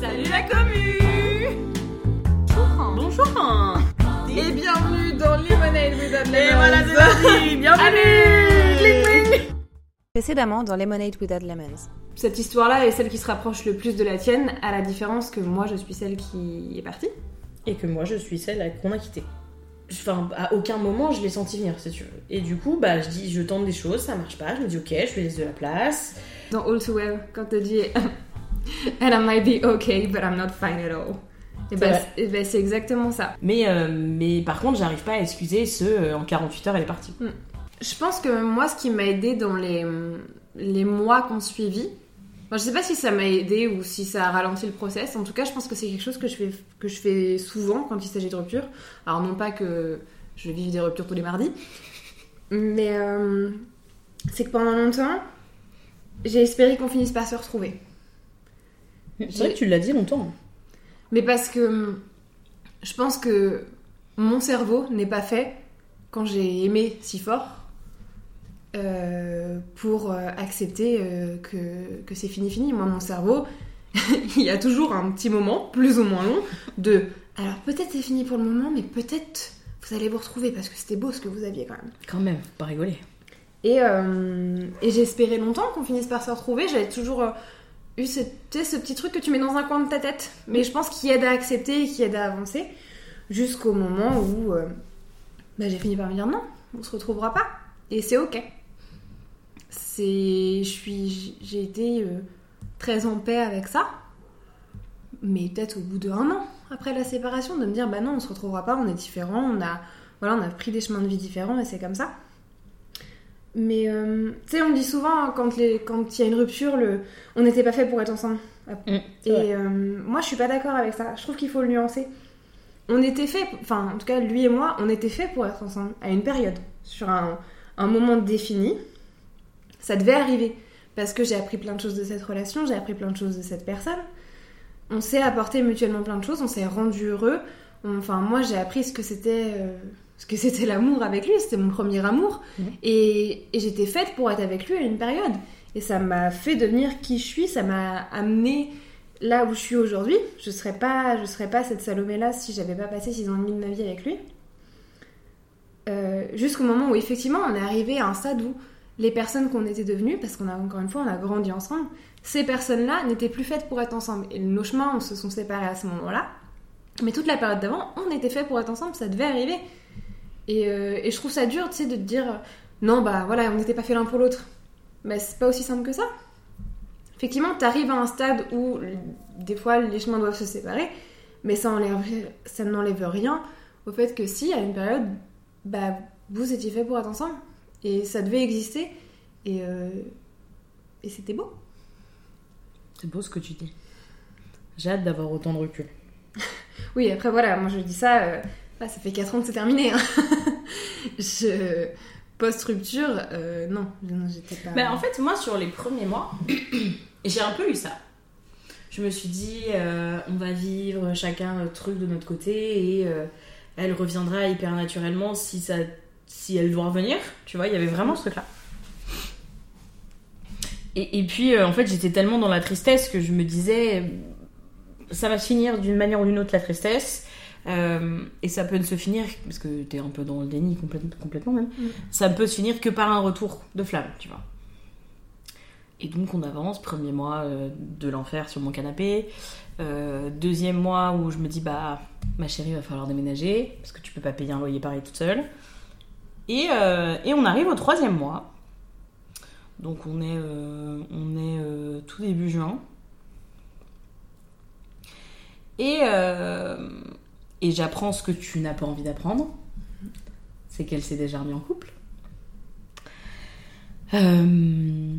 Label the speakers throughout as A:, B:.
A: Salut la commu
B: Bonjour
A: Et bienvenue dans Lemonade Without
B: Et
A: Lemons
B: voilà, c'est parti Bienvenue.
C: Précédemment dans Lemonade Without Lemons.
A: Cette histoire-là est celle qui se rapproche le plus de la tienne, à la différence que moi je suis celle qui est partie.
B: Et que moi, je suis celle qu'on a quittée. Enfin, à aucun moment, je l'ai senti venir, si tu veux. Et du coup, bah, je dis, je tente des choses, ça marche pas. Je me dis, ok, je lui laisse de la place.
A: Dans All Too Well, quand tu dis And I might be okay, but I'm not fine at all. Et bah,
B: vrai.
A: c'est- exactement ça.
B: Mais, euh, mais par contre, j'arrive pas à excuser ce euh, en 48 heures, elle est partie.
A: Je pense que moi, ce qui m'a aidé dans les, les mois qu'on suivi, enfin, je sais pas si ça m'a aidé ou si ça a ralenti le process. En tout cas, je pense que c'est quelque chose que je fais, que je fais souvent quand il s'agit de rupture. Alors, non pas que je vive des ruptures tous les mardis, mais euh, c'est que pendant longtemps, j'ai espéré qu'on finisse par se retrouver.
B: C'est vrai que tu l'as dit longtemps.
A: Mais parce que hum, je pense que mon cerveau n'est pas fait quand j'ai aimé si fort euh, pour euh, accepter euh, que, que c'est fini fini. Moi, mon cerveau, il y a toujours un petit moment, plus ou moins long, de alors peut-être c'est fini pour le moment, mais peut-être vous allez vous retrouver parce que c'était beau ce que vous aviez quand même.
B: Quand même, faut pas rigoler.
A: Et, euh, et espéré longtemps qu'on finisse par se retrouver. J'avais toujours eu ce, ce petit truc que tu mets dans un coin de ta tête, mais je pense qui aide à accepter et qui aide à avancer, jusqu'au moment où euh, bah, j'ai fini par me dire non, on se retrouvera pas. Et c'est ok. Je suis, j'ai été euh, très en paix avec ça, mais peut-être au bout de un an après la séparation, de me dire bah non, on se retrouvera pas, on est différents, on a, voilà, on a pris des chemins de vie différents et c'est comme ça. Mais euh, tu sais, on dit souvent hein, quand il y a une rupture, le, on n'était pas fait pour être ensemble.
B: Mm.
A: Et euh, moi, je suis pas d'accord avec ça. Je trouve qu'il faut le nuancer. On était fait, enfin, en tout cas, lui et moi, on était fait pour être ensemble à une période, sur un, un moment défini. Ça devait arriver parce que j'ai appris plein de choses de cette relation, j'ai appris plein de choses de cette personne. On s'est apporté mutuellement plein de choses, on s'est rendu heureux. On- Enfin, moi, j'ai appris ce que c'était. euh, ce que c'était l'amour avec lui, c'était mon premier amour. Et, et j'étais faite pour être avec lui à une période. Et ça m'a fait devenir qui je suis, ça m'a amené là où je suis aujourd'hui. Je serais pas, je serais pas cette Salomé-là si j'avais pas passé six ans et demi de ma vie avec lui. Euh, Jusqu'au moment où effectivement on est arrivé à un stade où les personnes qu'on était devenues, parce qu'on a encore une fois on a grandi ensemble, ces personnes-là n'étaient plus faites pour être ensemble. Et nos chemins on se sont séparés à ce moment-là. Mais toute la période d'avant, on était fait pour être ensemble, ça devait arriver. Et, euh, et je trouve ça dur, tu sais, de te dire non, bah voilà, on n'était pas fait l'un pour l'autre. Mais c'est pas aussi simple que ça. Effectivement, t'arrives à un stade où des fois les chemins doivent se séparer, mais ça, enlève, ça n'enlève rien au fait que si, à une période, bah vous étiez fait pour être ensemble. Et ça devait exister. Et, euh, et c'était beau.
B: C'est beau ce que tu dis. J'ai hâte d'avoir autant de recul.
A: Oui, après voilà, moi je dis ça, euh, là, ça fait 4 ans que c'est terminé. hein. Post-rupture, euh, non, non, j'étais pas.
B: Bah, en fait, moi, sur les premiers mois, j'ai un peu eu ça. Je me suis dit, euh, on va vivre chacun notre truc de notre côté et euh, elle reviendra hyper naturellement si, ça, si elle doit revenir. Tu vois, il y avait vraiment ce truc-là. Et, et puis, en fait, j'étais tellement dans la tristesse que je me disais, ça va finir d'une manière ou d'une autre la tristesse. Euh, et ça peut ne se finir, parce que t'es un peu dans le déni complètement, complètement même,
A: Mm.
B: ça ne peut se finir que par un retour de flamme, tu vois. Et donc on avance, premier mois euh, de l'enfer sur mon canapé, Euh, deuxième mois où je me dis bah ma chérie va falloir déménager parce que tu peux pas payer un loyer pareil toute seule. Et, et on arrive au troisième mois, donc on est, on est tout début juin. Et, euh, et j'apprends ce que tu n'as pas envie d'apprendre, c'est qu'elle s'est déjà remise en couple. Euh,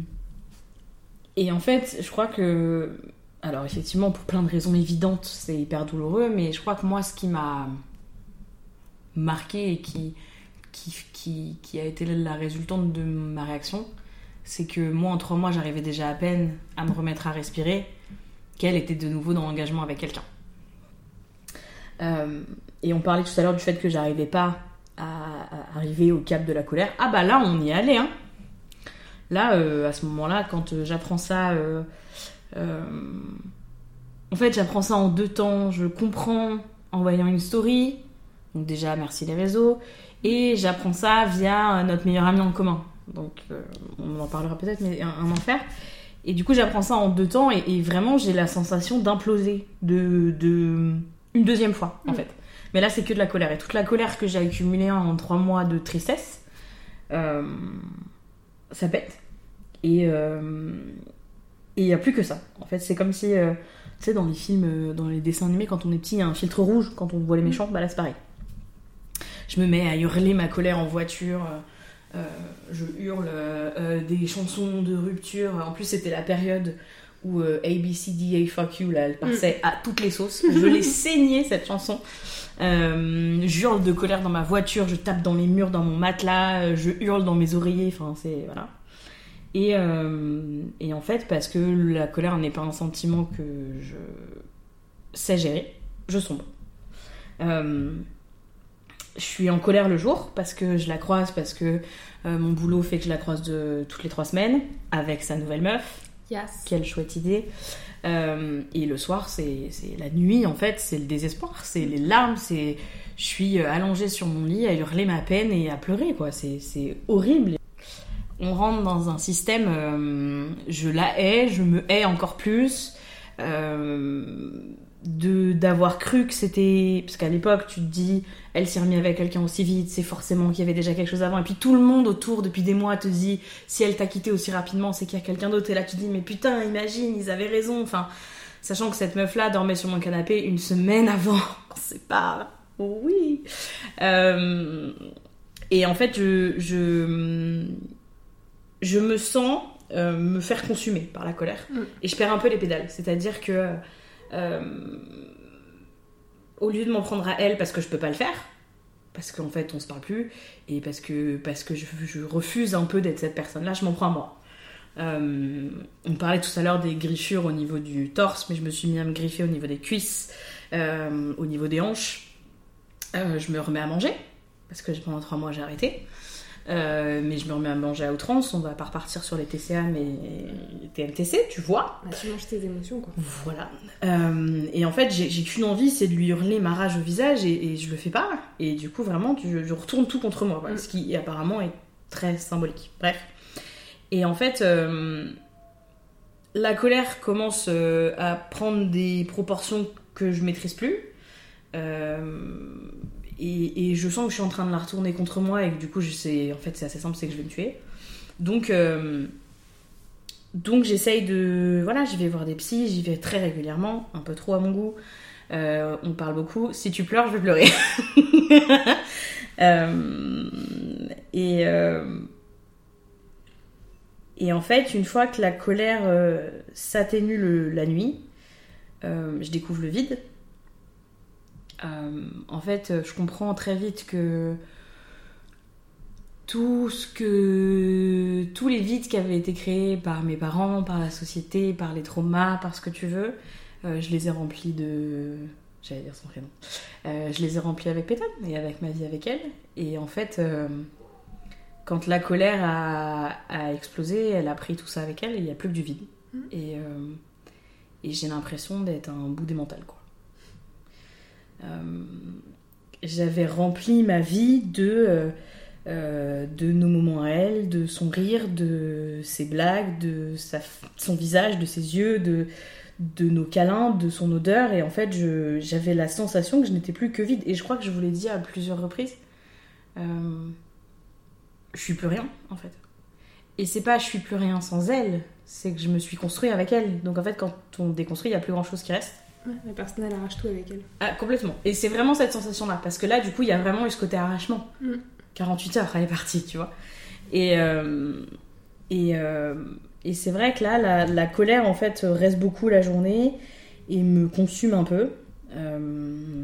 B: Et en fait, je crois que. Alors, effectivement, pour plein de raisons évidentes, c'est hyper douloureux, mais je crois que moi, ce qui m'a marqué et qui, qui, qui, qui a été la résultante de ma réaction, c'est que moi, en trois mois, j'arrivais déjà à peine à me remettre à respirer, qu'elle était de nouveau dans l'engagement avec quelqu'un. Euh, et on parlait tout à l'heure du fait que j'arrivais pas à, arriver au cap de la colère. Ah bah là, on y allé, hein. Là, euh, à ce moment-là, quand euh, j'apprends ça, en fait, j'apprends ça en deux temps. Je comprends en voyant une story. Donc déjà, merci les réseaux. Et j'apprends ça via notre meilleur ami en commun. Donc on en parlera peut-être, mais un, enfer. Et du coup, j'apprends ça en deux temps. Et, vraiment, j'ai la sensation d'imploser de, une deuxième fois, en
A: Mm.
B: fait. Mais là, c'est que de la colère. Et toute la colère que j'ai accumulée en trois mois de tristesse, euh, ça pète. Et euh, il n'y a plus que ça. En fait, c'est comme si, euh, tu sais, dans les films, euh, dans les dessins animés, quand on est petit, il y a un filtre rouge quand on voit les méchants, bah là c'est pareil. Je me mets à hurler ma colère en voiture, euh, euh, je hurle euh, euh, des chansons de rupture. En plus, c'était la période où euh, ABCDA Fuck You, là, elle passait à toutes les sauces. Je l'ai saignée cette chanson. Euh, je hurle de colère dans ma voiture, je tape dans les murs, dans mon matelas, euh, je hurle dans mes oreillers, enfin c'est. Voilà. Et, euh, et en fait, parce que la colère n'est pas un sentiment que je sais gérer, je sombre. Euh, je suis en colère le jour parce que je la croise, parce que euh, mon boulot fait que je la croise de, toutes les trois semaines avec sa nouvelle meuf. Quelle chouette idée. Euh, et le soir, c'est la nuit, en fait, c'est le désespoir, c'est les larmes, c'est. Je suis euh, allongée sur mon lit à hurler ma peine et à pleurer, quoi. C'est horrible. On rentre dans un système, euh, je la hais, je me hais encore plus. De d'avoir cru que c'était parce qu'à l'époque tu te dis elle s'est remise avec quelqu'un aussi vite c'est forcément qu'il y avait déjà quelque chose avant. Et puis tout le monde autour depuis des mois te dit si elle t'a quitté aussi rapidement c'est qu'il y a quelqu'un d'autre. Et là tu te dis mais putain imagine ils avaient raison. Enfin sachant que cette meuf là dormait sur mon canapé une semaine avant. On sait pas. Oui. Euh, et en fait je je je me sens euh, me faire consumer par la colère.
A: Mm.
B: et je perds un peu les pédales. C'est à dire que au lieu de m'en prendre à elle parce que je peux pas le faire, parce qu'en fait on se parle plus, et parce que, parce que je, refuse un peu d'être cette personne-là, je m'en prends à moi. Euh, on parlait tout à l'heure des griffures au niveau du torse, mais je me suis mis à me griffer au niveau des cuisses, euh, au niveau des hanches. Euh, je me remets à manger, parce que pendant trois mois j'ai arrêté. Euh, mais je me remets à manger à outrance, on va pas repartir sur les TCA mais les TMTC, tu vois.
A: Bah, tu manges tes émotions, quoi.
B: Voilà. Euh, et en fait, j'ai qu'une envie, c'est de lui hurler ma rage au visage et, et je le fais pas. Et du coup, vraiment, je retourne tout contre moi, voilà,
A: Mm.
B: ce qui apparemment est très symbolique. Bref. Et en fait, euh, la colère commence à prendre des proportions que je maîtrise plus. Euh, et, je sens que je suis en train de la retourner contre moi et que du coup, en fait, c'est assez simple, c'est que je vais me tuer. Donc, euh, donc j'essaye de... Voilà, je vais voir des psys, j'y vais très régulièrement, un peu trop à mon goût. Euh, on parle beaucoup. Si tu pleures, je vais pleurer. Euh, et, et en fait, une fois que la colère s'atténue la nuit, je découvre le vide. Euh, en fait, je comprends très vite que tout ce que tous les vides qui avaient été créés par mes parents, par la société, par les traumas, par ce que tu veux, euh, je les ai remplis de j'allais dire son prénom. Euh, je les ai remplis avec Pétane et avec ma vie avec elle. Et en fait, euh, quand la colère a, a explosé, elle a pris tout ça avec elle et il n'y a plus que du vide.
A: Mhm.
B: Et, et j'ai l'impression d'être un bout des mentales, quoi. Euh, J'avais rempli ma vie de, euh, euh, de nos moments à elle, de son rire, de ses blagues, de son visage, de ses yeux, de, nos câlins, de son odeur. Et en fait, j'avais la sensation que je n'étais plus que vide. Et je crois que je vous l'ai dit à plusieurs reprises. je suis plus rien, en fait. Et c'est pas je suis plus rien sans elle, c'est que je me suis construit avec elle. Donc en fait, quand on déconstruit, il y a plus grand chose qui reste.
A: Ouais, la personne, elle arrache tout avec elle.
B: Ah, complètement. Et c'est vraiment cette sensation-là. Parce que là, du coup, il y a vraiment eu ce côté arrachement.
A: Mm.
B: 48 heures, elle est partie, tu vois. Et, euh, et, euh, et c'est vrai que là, la, la colère, en fait, reste beaucoup la journée et me consume un peu. Euh,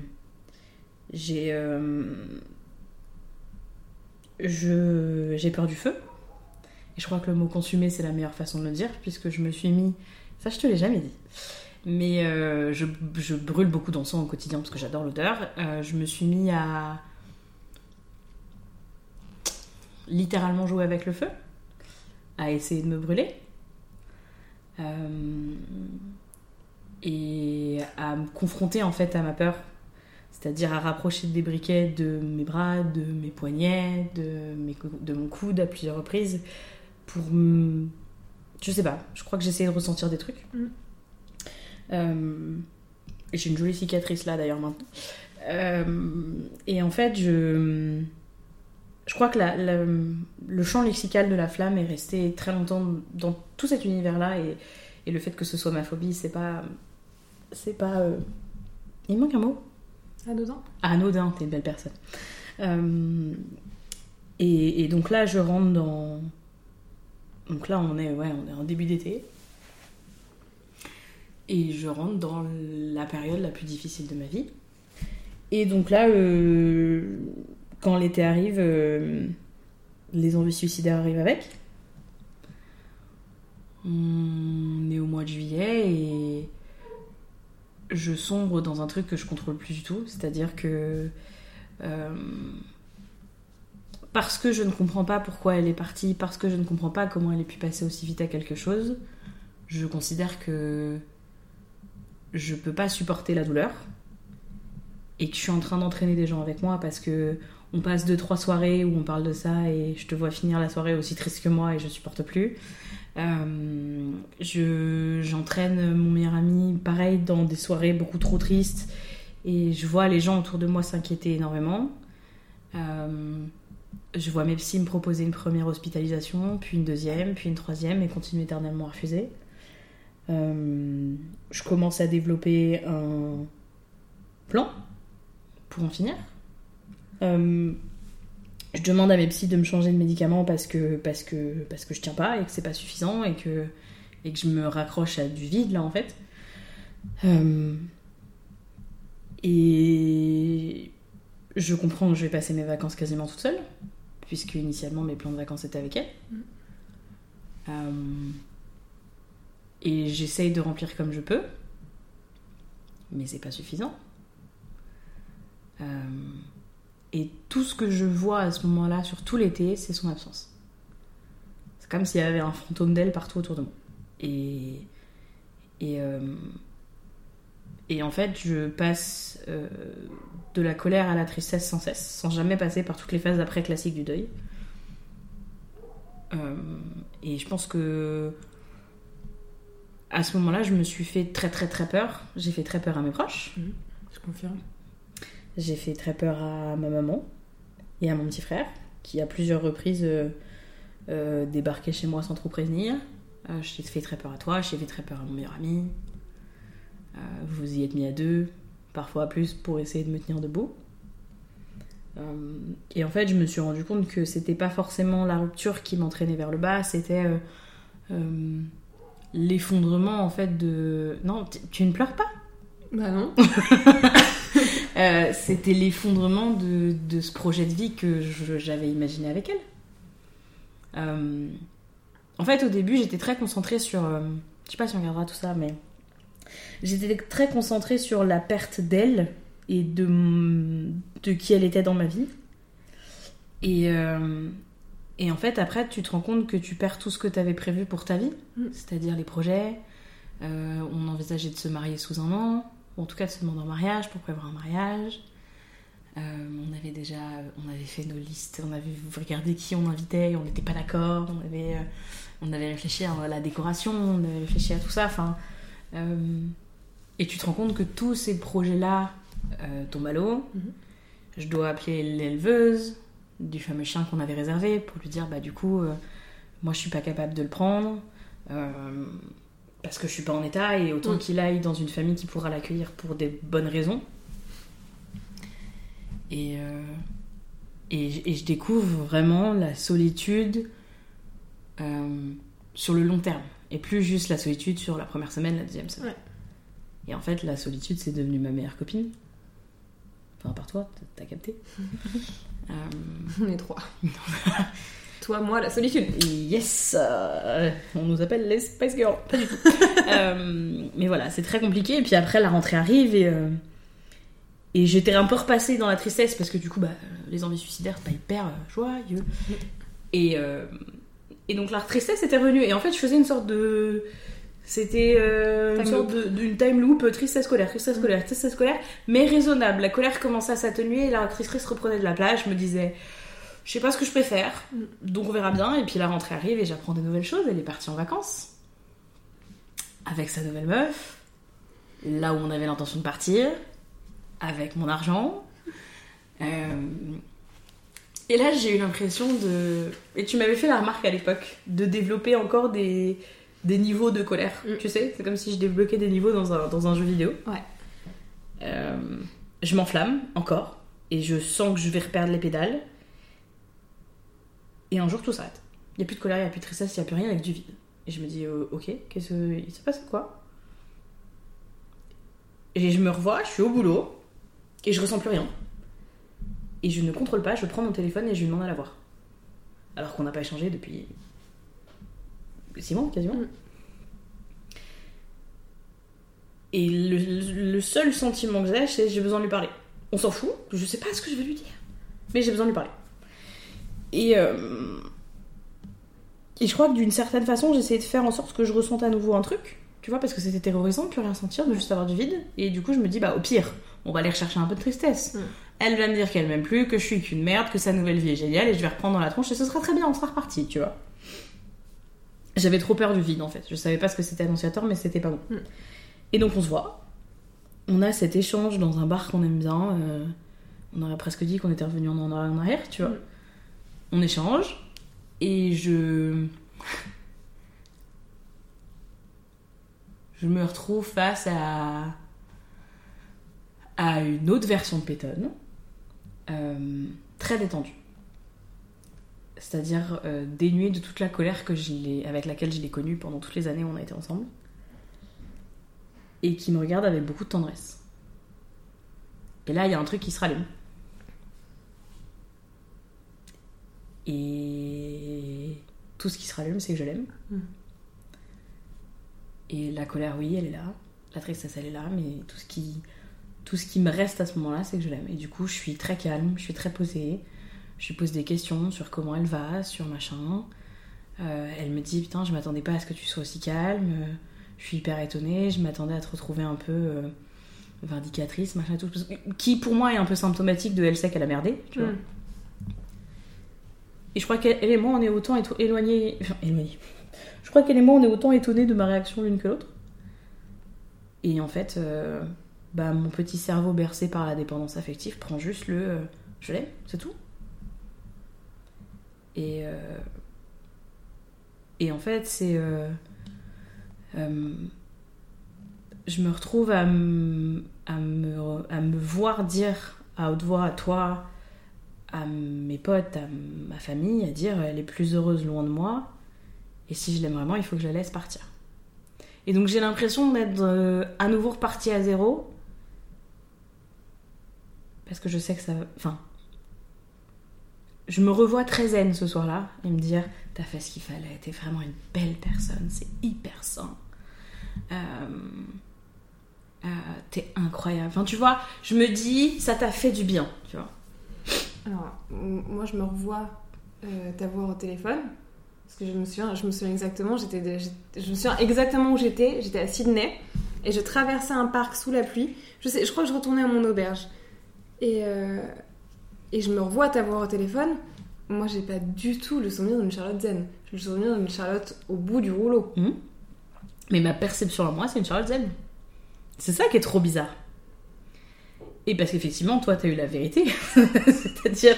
B: j'ai. je- j'ai peur du feu. Et je crois que le mot consumer, c'est la meilleure façon de le dire, puisque je me suis mis. Ça, je te l'ai jamais dit. Mais euh, je, je brûle beaucoup d'encens au quotidien parce que j'adore l'odeur. Euh, je me suis mis à littéralement jouer avec le feu, à essayer de me brûler. Euh, et à me confronter en fait à ma peur. C'est-à-dire à rapprocher des briquets de mes bras, de mes poignets, de, mes, de mon coude à plusieurs reprises pour. Je sais pas, je crois que j'essayais de ressentir des trucs.
A: Mm.
B: Euh, J'ai une jolie cicatrice là d'ailleurs maintenant. Euh, et en fait, je, je crois que la, la- le champ lexical de la flamme est resté très longtemps dans tout cet univers-là et, et le fait que ce soit ma phobie, c'est pas. C'est pas. euh, Il manque un mot?
A: Anodin
B: Anodin, t'es une belle personne. Euh, et, et donc là, je rentre dans. Donc là, on est, ouais, on est en début d'été. Et je rentre dans la période la plus difficile de ma vie. Et donc là, euh, quand l'été arrive, euh, les envies suicidaires arrivent avec. On est au mois de juillet et je sombre dans un truc que je contrôle plus du tout. C'est-à-dire que. euh, parce que je ne comprends pas pourquoi elle est partie, parce que je ne comprends pas comment elle ait pu passer aussi vite à quelque chose, je considère que je peux pas supporter la douleur et que je suis en train d'entraîner des gens avec moi parce que on passe deux trois soirées où on parle de ça et je te vois finir la soirée aussi triste que moi et je supporte plus. Euh, je j'entraîne mon meilleur ami pareil dans des soirées beaucoup trop tristes et je vois les gens autour de moi s'inquiéter énormément. Euh, je vois mes me proposer une première hospitalisation, puis une deuxième, puis une troisième et continuer éternellement à refuser. Euh, je commence à développer un plan pour en finir. Euh, je demande à mes psys de me changer de médicament parce que, parce que, parce que je tiens pas et que c'est pas suffisant et que, et que je me raccroche à du vide là en fait. Euh, et je comprends que je vais passer mes vacances quasiment toute seule, puisque initialement mes plans de vacances étaient avec elle. Et j'essaye de remplir comme je peux, mais c'est pas suffisant. Euh, et tout ce que je vois à ce moment-là, sur tout l'été, c'est son absence. C'est comme s'il y avait un fantôme d'elle partout autour de moi. Et, euh, en fait, je passe euh, de la colère à la tristesse sans cesse, sans jamais passer par toutes les phases après classiques du deuil. Et je pense que à ce moment-là, je me suis fait très très très peur. J'ai fait très peur à mes proches.
A: Je confirme.
B: J'ai fait très peur à ma maman et à mon petit frère, qui à plusieurs reprises euh, euh, débarquait chez moi sans trop prévenir. Euh, j'ai fait très peur à toi, j'ai fait très peur à mon meilleur ami. Euh, vous y êtes mis à deux, parfois à plus, pour essayer de me tenir debout. Et en fait, je me suis rendu compte que c'était pas forcément la rupture qui m'entraînait vers le bas, c'était l'effondrement en fait de. Non, tu- ne pleures pas?
A: Bah non.
B: euh, c'était l'effondrement de, de ce projet de vie que j'avais imaginé avec elle. Euh, en fait, au début, j'étais très concentrée sur. euh, je sais pas si on regardera tout ça, mais. J'étais très concentrée sur la perte d'elle et de, de qui elle était dans ma vie. Et, euh, et en fait, après, tu te rends compte que tu perds tout ce que tu avais prévu pour ta vie,
A: Mm.
B: c'est-à-dire les projets. Euh, on envisageait de se marier sous un an, ou en tout cas de se demander en mariage pour prévoir un mariage. Euh, on avait déjà, on avait fait nos listes, on avait regardé qui on invitait, on n'était pas d'accord, on avait, euh, on avait réfléchi à la décoration, on avait réfléchi à tout ça. Enfin, et tu te rends compte que tous ces projets-là tombent à l'eau.
A: Mhm.
B: Je dois appeler l'éleveuse du fameux chien qu'on avait réservé pour lui dire bah du coup, euh, moi je suis pas capable de le prendre. euh, parce que je suis pas en état et autant
A: Mm.
B: qu'il aille dans une famille qui pourra l'accueillir pour des bonnes raisons. Et, euh, et, je découvre vraiment la solitude sur le long terme et plus juste la solitude sur la première semaine, la deuxième semaine.
A: Ouais.
B: Et en fait, la solitude, c'est devenu ma meilleure copine. Enfin, par toi, t'as- capté. Euh,
A: On est trois. Toi, moi, la solitude.
B: et yes, euh, on nous appelle les Spice Girls. Pas du tout. Euh, mais voilà, c'est très compliqué. Et puis après, la rentrée arrive et, et j'étais un peu repassée dans la tristesse parce que du coup, bah, les envies suicidaires, c'est pas hyper joyeux. Et, euh, et donc la tristesse était revenue. Et en fait, je faisais une sorte de. C'était euh, une
A: Time
B: sorte de- d'une time loop, euh, tristesse scolaire, tristesse scolaire, tristesse scolaire, mais raisonnable. La colère commençait à s'atténuer et la tristesse reprenait de la place. Je me disais, je sais pas ce que je préfère, donc on verra bien. Et puis la rentrée arrive et j'apprends des nouvelles choses. Elle est partie en vacances avec sa nouvelle meuf, là où on avait l'intention de partir, avec mon argent. Euh, Et là, j'ai eu l'impression de. Et tu m'avais fait la remarque à l'époque, de développer encore des, des niveaux de colère.
A: Mm.
B: Tu sais, c'est comme si je débloquais des niveaux dans un, dans un jeu vidéo.
A: Ouais.
B: Euh, je m'enflamme encore, et je sens que je vais reperdre les pédales. Et un jour, tout s'arrête. Il n'y a plus de colère, il n'y a plus de tristesse, il n'y a plus rien avec du vide. Et je me dis, euh, ok, qu'est-ce que. Il s'est passé quoi? Et je me revois, je suis au boulot, et je ressens plus rien. Et je ne contrôle pas, je prends mon téléphone et je lui demande à la voir. Alors qu'on n'a pas échangé depuis. 6 mois quasiment.
A: Mm.
B: Et le, le- le seul sentiment que j'ai, c'est j'ai besoin de lui parler. On s'en fout, je sais pas ce que je vais lui dire. Mais j'ai besoin de lui parler. Et. euh, Et je crois que d'une certaine façon, j'essayais de faire en sorte que je ressente à nouveau un truc. Tu vois, parce que c'était terrorisant de plus rien sentir, de juste avoir du vide. Et du coup, je me dis, bah au pire, on va aller rechercher un peu de tristesse.
A: Mm.
B: Elle va me dire qu'elle m'aime plus, que je suis qu'une merde, que sa nouvelle vie est géniale, et je vais reprendre dans la tronche, et ce sera très bien, on sera reparti, tu vois. J'avais trop peur du vide en fait. Je savais pas ce que c'était annonciateur, mais c'était pas bon.
A: Mm.
B: Et donc on se voit. On a cet échange dans un bar qu'on aime bien. euh, on aurait presque dit qu'on était revenu en, en arrière, tu vois.
A: Mm.
B: On échange. Et je. je me retrouve face à. à une autre version de Peyton. euh, très détendue. C'est-à-dire euh, dénuée de toute la colère que je l'ai- avec laquelle je l'ai connue pendant toutes les années où on a été ensemble. Et qui me regarde avec beaucoup de tendresse. Et là, il y a un truc qui se rallume. Et tout ce qui se rallume, c'est que je l'aime.
A: Mm.
B: Et la colère, oui, elle est là. La tristesse, elle est là. Mais tout ce qui, tout ce qui me reste à ce moment-là, c'est que je l'aime. Et du coup, je suis très calme, je suis très posée. Je lui pose des questions sur comment elle va, sur machin. Euh, elle me dit Putain, je m'attendais pas à ce que tu sois aussi calme. Je suis hyper étonnée. Je m'attendais à te retrouver un peu euh, vindicatrice, machin, tout. Qui pour moi est un peu symptomatique de elle sait qu'elle a merdé. Tu vois.
A: Mm.
B: Et je crois qu'elle elle et moi, on est autant éloignés. Enfin, éloignés. Je crois qu'elle et moi, on est autant étonnés de ma réaction l'une que l'autre. Et en fait, euh, bah, mon petit cerveau bercé par la dépendance affective prend juste le euh, je l'aime, c'est tout. Et, euh, et en fait, c'est. euh, euh, je me retrouve à, me, à me voir dire à haute voix à toi, à mes potes, à ma famille, à dire elle est plus heureuse loin de moi. Et si je l'aime vraiment, il faut que je la laisse partir. Et donc j'ai l'impression d'être à nouveau reparti à zéro. Parce que je sais que ça. Enfin. Je me revois très zen ce soir-là et me dire T'as fait ce qu'il fallait, t'es vraiment une belle personne, c'est hyper sain. Euh, euh, t'es incroyable. Enfin, tu vois, je me dis Ça t'a fait du bien, tu vois.
A: Alors, moi, je me revois euh, t'avoir au téléphone. Parce que je me souviens, je me souviens exactement, j'étais, je me souviens exactement où j'étais. J'étais à Sydney et je traversais un parc sous la pluie. Je, sais, je crois que je retournais à mon auberge. Et, et je me revois t'avoir au téléphone. Moi, j'ai pas du tout le souvenir d'une Charlotte zen. J'ai le souvenir d'une Charlotte au bout du rouleau.
B: Mais ma perception à moi, c'est une Charlotte Zen. C'est ça qui est trop bizarre. Et parce qu'effectivement, toi, t'as eu la vérité. C'est-à-dire,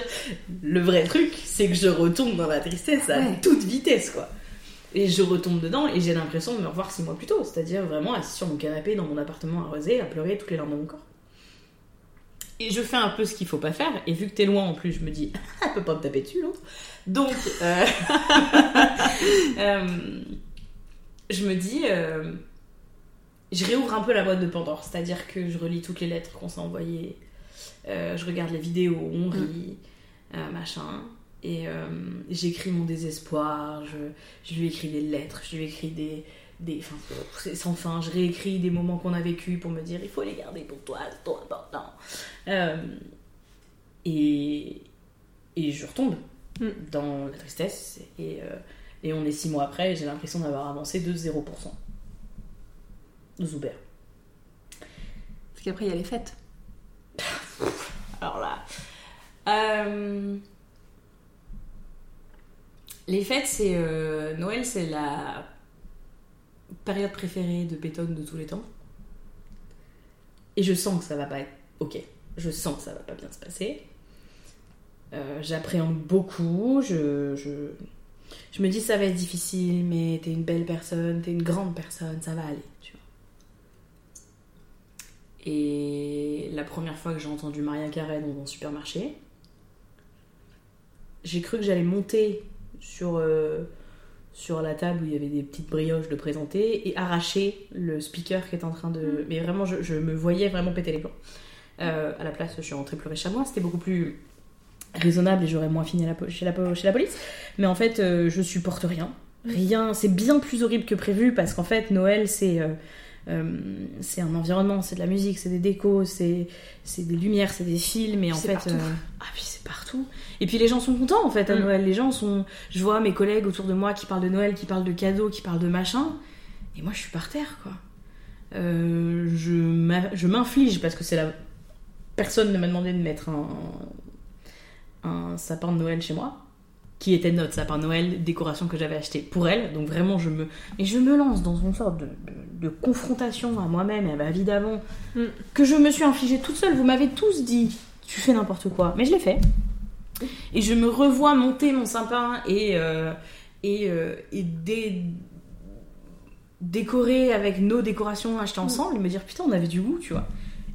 B: le vrai truc, c'est que je retombe dans la tristesse à
A: Ouais.
B: toute vitesse, quoi. Et je retombe dedans et j'ai l'impression de me revoir six mois plus tôt. C'est-à-dire vraiment assis sur mon canapé dans mon appartement à Rosé, à pleurer toutes les larmes de mon corps. Et je fais un peu ce qu'il faut pas faire. Et vu que t'es loin en plus, je me dis, elle peut pas me taper dessus l'autre. Donc, euh, euh, je me dis, euh, je réouvre un peu la boîte de Pandore, c'est-à-dire que je relis toutes les lettres qu'on s'est envoyées, je regarde les vidéos, on rit, euh, machin, et j'écris mon désespoir, je, je lui écris des lettres, je lui écris des. Des enfin, pff, sans fin, je réécris des moments qu'on a vécu pour me dire il faut les garder pour toi, c'est trop important. Euh, et, et je retombe
A: Mm.
B: dans la tristesse, et, euh, et on est six mois après, et j'ai l'impression d'avoir avancé de 0%. Zuber.
A: Parce qu'après, il y a les fêtes.
B: Alors là. euh, Les fêtes, c'est. Noël, c'est la période préférée de Béton de tous les temps. Et je sens que ça va pas être ok. Je sens que ça va pas bien se passer. Euh, J'appréhende beaucoup. Je, je, je me dis ça va être difficile, mais t'es une belle personne, t'es une grande personne, ça va aller. Et la première fois que j'ai entendu Maria Carey dans un supermarché, j'ai cru que j'allais monter sur, euh, sur la table où il y avait des petites brioches de présenter et arracher le speaker qui est en train de. Mais vraiment, je, je me voyais vraiment péter les plombs. Euh, à la place, je suis rentrée pleurer chez moi. C'était beaucoup plus raisonnable et j'aurais moins fini à la po- chez, la, po- chez la police. Mais en fait, euh, je supporte rien. Rien. C'est bien plus horrible que prévu parce qu'en fait, Noël, c'est. euh, euh, c'est un environnement, c'est de la musique, c'est des décos, c'est des lumières, c'est des films, et en fait,
A: partout.
B: euh, ah puis c'est partout. Et puis les gens sont contents en fait à
A: Mm.
B: Noël. Les gens sont, je vois mes collègues autour de moi qui parlent de Noël, qui parlent de cadeaux, qui parlent de machin, et moi je suis par terre quoi. Euh, je m'inflige parce que c'est la personne ne m'a demandé de mettre un un sapin de Noël chez moi qui était notre sapin Noël, décoration que j'avais acheté pour elle. Donc vraiment, je me, et je me lance dans une sorte de, de- de confrontation à moi-même et à ma vie d'avant
A: Mm.
B: que je me suis infligée toute seule. Vous m'avez tous dit, tu fais n'importe quoi, mais je l'ai fait. Et je me revois monter mon sapin et euh, et, euh, et dé- décorer avec nos décorations achetées ensemble et me dire putain on avait du goût, tu vois.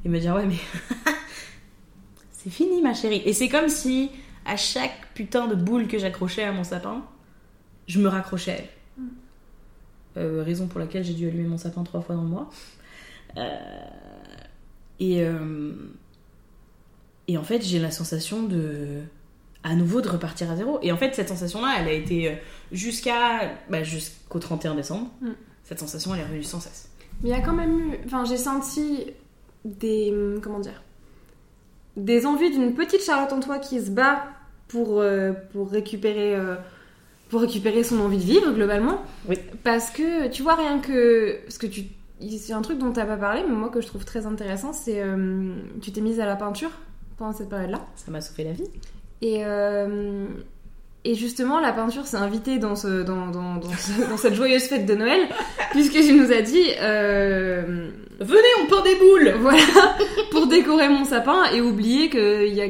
B: Et me dire ouais mais c'est fini ma chérie. Et c'est comme si à chaque putain de boule que j'accrochais à mon sapin, je me raccrochais à elle. Euh, raison pour laquelle j'ai dû allumer mon sapin trois fois dans le mois. Euh, et, euh, et en fait, j'ai la sensation de. à nouveau de repartir à zéro. Et en fait, cette sensation-là, elle a été jusqu'à. bah, jusqu'au 31 décembre.
A: Mm.
B: Cette sensation, elle est revenue sans cesse.
A: Mais il y a quand même eu. Enfin, j'ai senti des. Comment dire Des envies d'une petite Charlotte en toi qui se bat pour, euh, pour récupérer. euh, pour récupérer son envie de vivre, globalement.
B: Oui.
A: Parce que, tu vois, rien que. Parce que tu. C'est un truc dont t'as pas parlé, mais moi que je trouve très intéressant, c'est. euh, tu t'es mise à la peinture pendant cette période-là.
B: Ça m'a sauvé la vie.
A: Et, et justement, la peinture s'est invitée dans, ce, dans, dans, dans, ce- dans cette joyeuse fête de Noël, puisque tu nous as dit, euh,
B: Venez, on peint des boules
A: voilà, pour décorer mon sapin et oublier qu'il y a,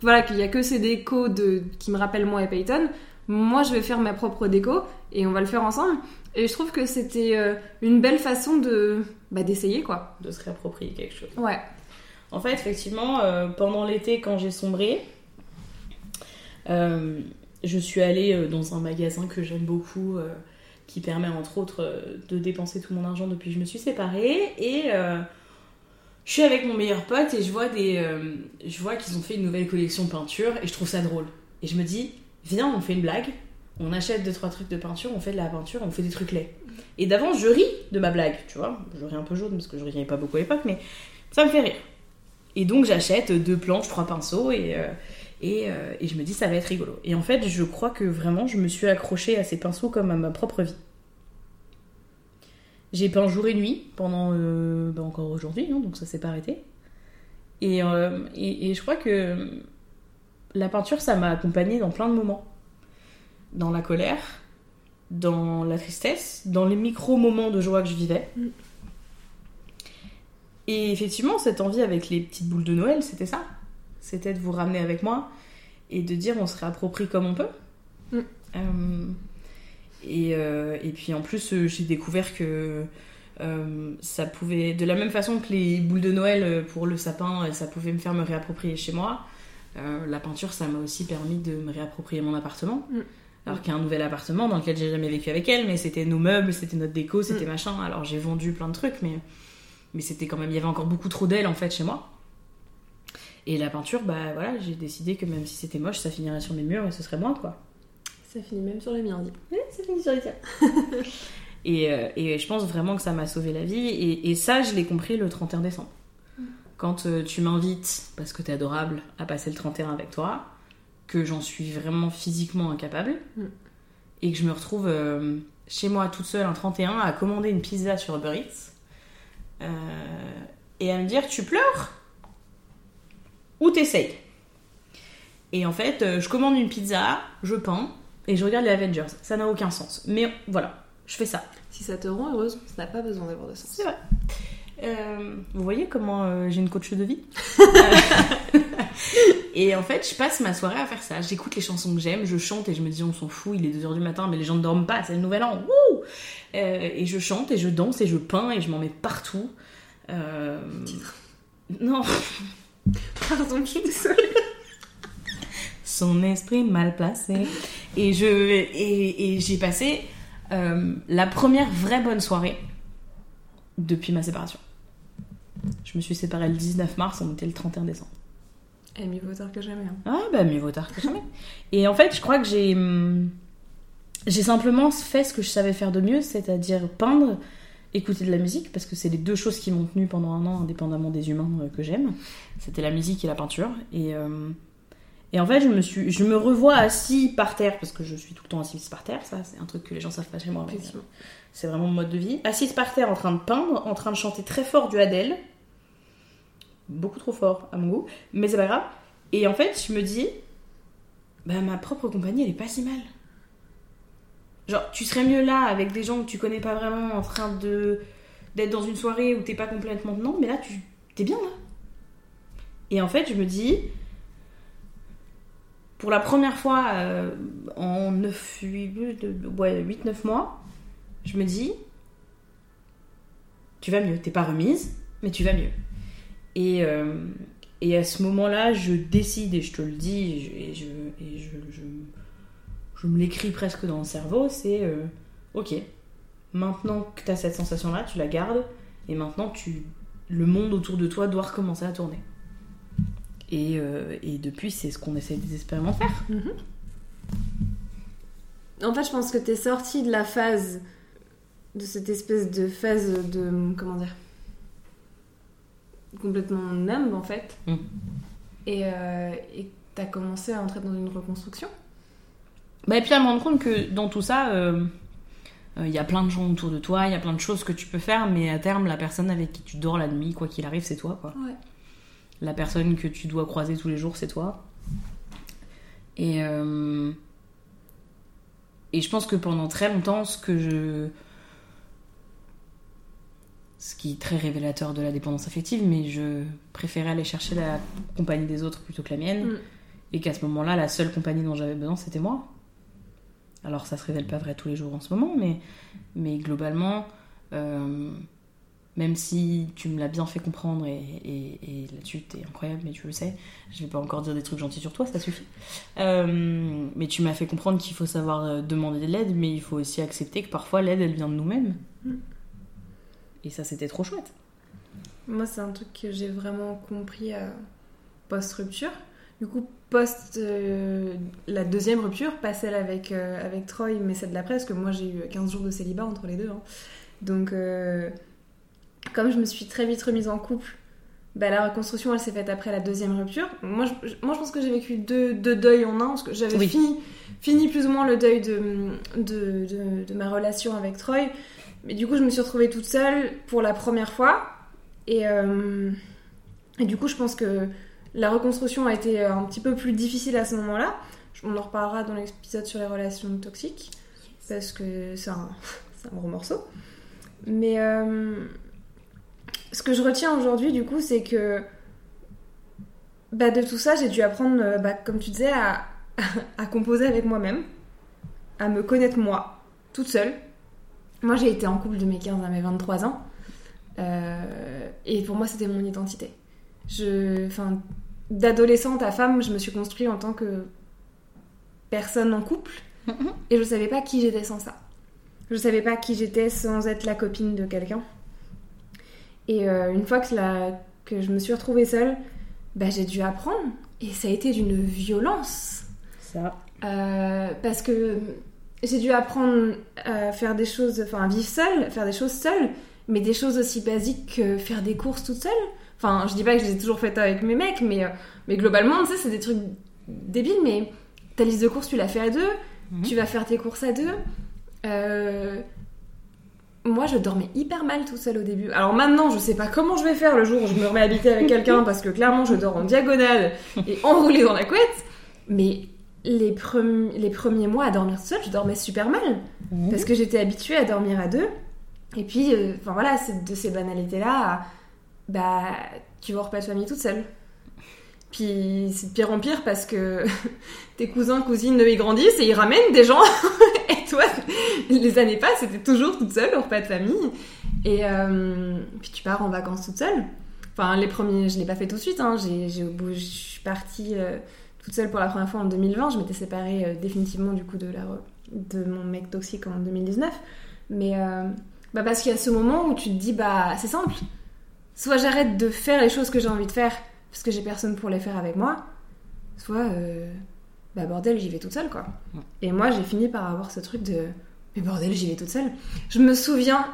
A: voilà, qu'il y a que ces décos de, qui me rappellent moi et Peyton. Moi, je vais faire ma propre déco et on va le faire ensemble. Et je trouve que c'était euh, une belle façon de bah, d'essayer, quoi.
B: De se réapproprier quelque chose.
A: Ouais.
B: En fait, effectivement, euh, pendant l'été, quand j'ai sombré, euh, je suis allée euh, dans un magasin que j'aime beaucoup, euh, qui permet entre autres euh, de dépenser tout mon argent depuis que je me suis séparée. Et je suis avec mon meilleur pote et je vois, des, je vois qu'ils ont fait une nouvelle collection peinture et je trouve ça drôle. Et je me dis, viens, on fait une blague. On achète deux trois trucs de peinture, on fait de la peinture, on fait des trucs laids. Et d'avance, je ris de ma blague, tu vois. Je ris un peu jaune parce que je riais pas beaucoup à l'époque, mais ça me fait rire. Et donc j'achète deux planches, trois pinceaux et, et, euh, et je me dis ça va être rigolo. Et en fait, je crois que vraiment je me suis accrochée à ces pinceaux comme à ma propre vie. J'ai peint jour et nuit pendant euh, bah, encore aujourd'hui, hein, donc ça s'est pas arrêté. Et, euh, et, et je crois que la peinture, ça m'a accompagnée dans plein de moments. Dans la colère, dans la tristesse, dans les micro-moments de joie que je vivais.
A: Mm.
B: Et effectivement, cette envie avec les petites boules de Noël, c'était ça. C'était de vous ramener avec moi et de dire on se réapproprie comme on peut.
A: Mm.
B: Euh, et, euh, et puis en plus, euh, j'ai découvert que euh, ça pouvait, de la même façon que les boules de Noël pour le sapin, ça pouvait me faire me réapproprier chez moi. la peinture, ça m'a aussi permis de me réapproprier mon appartement.
A: Mm.
B: Alors qu'il y a un nouvel appartement dans lequel j'ai jamais vécu avec elle, mais c'était nos meubles, c'était notre déco, c'était
A: Mm.
B: machin. Alors j'ai vendu plein de trucs, mais, mais c'était quand même, il y avait encore beaucoup trop d'elle en fait chez moi. Et la peinture, bah voilà, j'ai décidé que même si c'était moche, ça finirait sur mes murs et ce serait moi quoi.
A: Ça finit même sur les miens, dit.
B: ça finit sur les tiens. et, euh, et je pense vraiment que ça m'a sauvé la vie. Et, et ça, je l'ai compris le 31 décembre. Quand euh, tu m'invites, parce que t'es adorable, à passer le 31 avec toi, que j'en suis vraiment physiquement incapable,
A: Mm.
B: et que je me retrouve euh, chez moi toute seule un 31 à commander une pizza sur Uber Eats, euh, et à me dire tu pleures? Ou t'essayes. Et en fait, euh, je commande une pizza, je peins et je regarde les Avengers. Ça n'a aucun sens. Mais voilà, je fais ça.
A: Si ça te rend heureuse, ça n'a pas besoin d'avoir de sens.
B: C'est vrai. Euh, vous voyez comment euh, j'ai une coach de vie Et en fait, je passe ma soirée à faire ça. J'écoute les chansons que j'aime, je chante et je me dis on s'en fout, il est 2h du matin, mais les gens ne dorment pas, c'est le nouvel an. Wouh Euh, et je chante et je danse et je peins et je m'en mets partout. Non,
A: Pardon, je suis désolée.
B: son esprit mal placé. Et je et, et j'ai passé euh, la première vraie bonne soirée depuis ma séparation. Je me suis séparée le 19 mars, on était le 31 décembre.
A: Eh, mieux vaut tard que jamais. hein.
B: Ah bah mieux vaut tard que jamais. Et en fait, je crois que j'ai hum, j'ai simplement fait ce que je savais faire de mieux, c'est-à-dire peindre, écouter de la musique, parce que c'est les deux choses qui m'ont tenue pendant un an, indépendamment des humains euh, que j'aime. C'était la musique et la peinture. Et euh, et en fait, je me suis, je me revois assis par terre, parce que je suis tout le temps assise par terre. Ça, c'est un truc que les gens savent pas chez moi.
A: Effectivement.
B: c'est vraiment mon mode de vie. Assise par terre en train de peindre, en train de chanter très fort du Adele. Beaucoup trop fort à mon goût, mais c'est pas grave. Et en fait, je me dis, bah ma propre compagnie, elle est pas si mal. Genre, tu serais mieux là avec des gens que tu connais pas vraiment en train de d'être dans une soirée où t'es pas complètement dedans, mais là, tu t'es bien là. Et en fait, je me dis, pour la première fois euh, en 9, 8-9 mois, je me dis, tu vas mieux. T'es pas remise, mais tu vas mieux. Et, euh, et à ce moment-là, je décide, et je te le dis, et je- je me l'écris presque dans le cerveau, c'est, euh, ok, maintenant que tu as cette sensation-là, tu la gardes, et maintenant, tu, le monde autour de toi doit recommencer à tourner. Et, euh, et depuis, c'est ce qu'on essaie désespérément de faire.
A: En fait, je pense que t'es sortie de la phase, de cette espèce de phase de. Comment dire Complètement numb, en fait.
B: Mm.
A: Et, euh, et t'as commencé à entrer dans une reconstruction.
B: Bah, et puis à me rendre compte que dans tout ça, euh, euh, il y a plein de gens autour de toi, il y a plein de choses que tu peux faire, mais à terme, la personne avec qui tu dors la nuit, quoi qu'il arrive, c'est toi. Quoi.
A: Ouais.
B: La personne que tu dois croiser tous les jours, c'est toi. Et, euh, et je pense que pendant très longtemps, ce que je. Ce qui est très révélateur de la dépendance affective, mais je préférais aller chercher la compagnie des autres plutôt que la mienne.
A: Mm.
B: Et qu'à ce moment-là, la seule compagnie dont j'avais besoin, c'était moi. Alors ça se révèle pas vrai tous les jours en ce moment, mais, mais globalement, euh, même si tu me l'as bien fait comprendre et, et- et là-dessus t'es incroyable, mais tu le sais, je vais pas encore dire des trucs gentils sur toi, ça suffit. Euh, mais tu m'as fait comprendre qu'il faut savoir euh, demander de l'aide, mais il faut aussi accepter que parfois l'aide elle vient de nous-mêmes.
A: Mm.
B: Et ça c'était trop chouette.
A: Moi, c'est un truc que j'ai vraiment compris euh, post-rupture. Du coup, post euh, la deuxième rupture, pas celle avec, euh, avec Troy, mais celle de l'après, parce que moi j'ai eu 15 jours de célibat entre les deux. hein. Donc, euh, comme je me suis très vite remise en couple, bah, la reconstruction elle s'est faite après la deuxième rupture. Moi, je, je- moi, je pense que j'ai vécu deux, deux deuils en un, parce que j'avais
B: Oui.
A: fini, fini plus ou moins le deuil de, de, de- de ma relation avec Troy. Mais du coup, je me suis retrouvée toute seule pour la première fois. Et, euh, et du coup, je pense que la reconstruction a été un petit peu plus difficile à ce moment-là. On en reparlera dans l'épisode sur les relations toxiques, parce que c'est un, gros morceau. Mais euh, ce que je retiens aujourd'hui, du coup, c'est que bah, de tout ça, j'ai dû apprendre, euh, bah, comme tu disais, à, à composer avec moi-même, à me connaître moi, toute seule. Moi, j'ai été en couple de mes 15 à mes 23 ans. Euh, et pour moi, c'était mon identité. Je, enfin, d'adolescente à femme, je me suis construite en tant que personne en couple, et je savais pas qui j'étais sans ça. Je savais pas qui j'étais sans être la copine de quelqu'un. Et euh, une fois que, la, que je me suis retrouvée seule, bah, j'ai dû apprendre, et ça a été d'une violence.
B: Ça.
A: Euh, parce que j'ai dû apprendre à faire des choses, enfin vivre seule, faire des choses seule, mais des choses aussi basiques que faire des courses toute seule. Enfin, je dis pas que je les ai toujours faites avec mes mecs, mais, euh, mais globalement, tu sais, c'est des trucs débiles, mais ta liste de courses, tu l'as fait à deux,
B: Mhm.
A: tu vas faire tes courses à deux. Euh, moi, je dormais hyper mal toute seule au début. Alors maintenant, je sais pas comment je vais faire le jour où je me remets à habiter avec quelqu'un parce que clairement, je dors en diagonale et enroulée dans la couette. Mais les, premi- les premiers mois à dormir seule, je dormais super mal parce que j'étais habituée à dormir à deux. Et puis, euh, enfin voilà, de ces banalités-là, bah, tu vas au repas de famille toute seule. Puis c'est de pire en pire parce que tes cousins, cousines, ils grandissent et ils ramènent des gens. et toi, les années passent, c'était toujours toute seule au repas de famille. Et euh, puis tu pars en vacances toute seule. Enfin, les premiers, je l'ai pas fait tout de suite. Hein. J'ai, au je suis partie euh, toute seule pour la première fois en 2020. Je m'étais séparée euh, définitivement du coup de, la, de mon mec toxique en 2019. Mais bah parce qu'il y a ce moment où tu te dis, bah c'est simple. Soit j'arrête de faire les choses que j'ai envie de faire parce que j'ai personne pour les faire avec moi, soit euh, bah bordel, j'y vais toute seule quoi.
B: Ouais.
A: Et moi j'ai fini par avoir ce truc de mais bordel, j'y vais toute seule. Je me souviens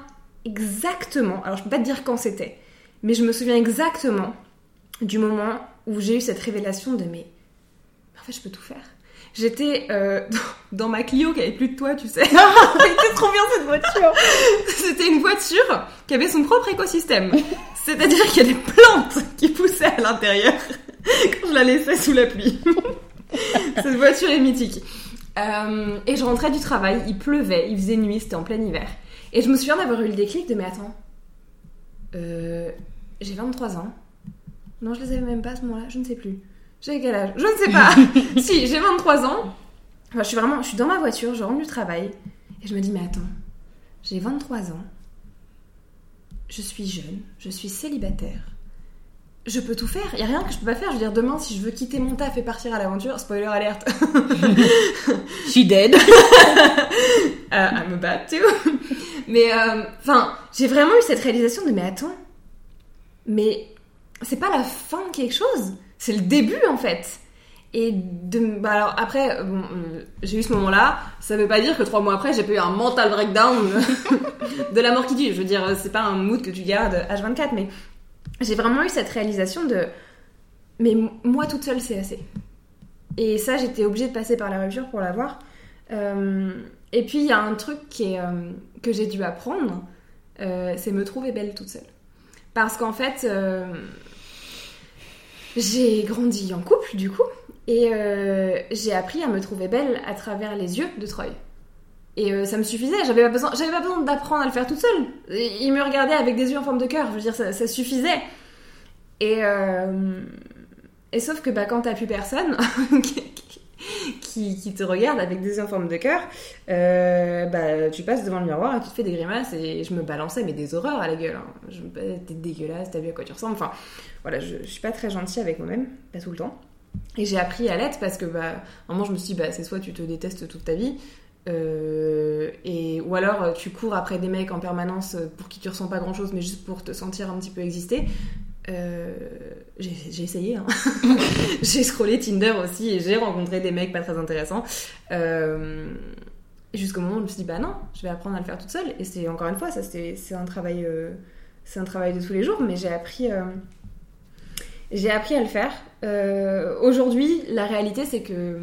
A: exactement, alors je peux pas te dire quand c'était, mais je me souviens exactement du moment où j'ai eu cette révélation de mais en fait je peux tout faire. J'étais euh, dans ma Clio qui avait plus de toit, tu sais.
B: C'était trop bien cette voiture
A: C'était une voiture qui avait son propre écosystème. C'est-à-dire qu'il y a des plantes qui poussaient à l'intérieur quand je la laissais sous la pluie. Cette voiture est mythique. Euh, et je rentrais du travail, il pleuvait, il faisait nuit, c'était en plein hiver. Et je me souviens d'avoir eu le déclic de mais attends, euh, j'ai 23 ans. Non, je les avais même pas à ce moment-là, je ne sais plus. J'ai quel âge? Je ne sais pas. si, j'ai 23 ans. Enfin, je suis vraiment, je suis dans ma voiture, je rentre du travail et je me dis mais attends, j'ai 23 ans. Je suis jeune, je suis célibataire. Je peux tout faire, il y a rien que je peux pas faire. Je veux dire demain si je veux quitter mon taf et partir à l'aventure, spoiler alerte.
B: She dead
A: Euh, I'm a bad too. Mais euh, enfin, j'ai vraiment eu cette réalisation de mais attends, mais c'est pas la fin de quelque chose, c'est le début en fait. Et de, bah après, euh, euh, j'ai eu ce moment-là. Ça veut pas dire que trois mois après, j'ai pas eu un mental breakdown de la mort qui tue. Je veux dire, c'est pas un mood que tu gardes H24, mais j'ai vraiment eu cette réalisation de, mais moi toute seule, c'est assez. Et ça, j'étais obligée de passer par la rupture pour l'avoir. Euh, et puis il y a un truc euh, que j'ai dû apprendre, c'est me trouver belle toute seule. Parce qu'en fait, j'ai grandi en couple du coup, et euh, j'ai appris à me trouver belle à travers les yeux de Troy. Et euh, ça me suffisait, j'avais pas besoin, j'avais pas besoin d'apprendre à le faire toute seule. Il me regardait avec des yeux en forme de cœur, je veux dire, ça, suffisait. Et, euh, et sauf que bah, quand t'as plus personne qui, qui te regarde avec des yeux en forme de cœur, bah, tu passes devant le miroir et tu te fais des grimaces et je me balançais mais des horreurs à la gueule. hein. T'es dégueulasse, t'as vu à quoi tu ressembles. Enfin, voilà, je, je suis pas très gentille avec moi-même, pas tout le temps. Et j'ai appris à l'être parce que, bah, un moment, je me suis dit, bah, c'est soit tu te détestes toute ta vie, euh, et, ou alors tu cours après des mecs en permanence pour qui tu ressens pas grand chose, mais juste pour te sentir un petit peu exister. Euh, j'ai essayé, hein. j'ai scrollé Tinder aussi et j'ai rencontré des mecs pas très intéressants. Euh, Jusqu'au moment où je me suis dit, bah non, je vais apprendre à le faire toute seule. Et c'est encore une fois, ça c'est un travail, c'est un travail de tous les jours, mais j'ai appris, j'ai appris à le faire. Euh, Aujourd'hui, la réalité c'est que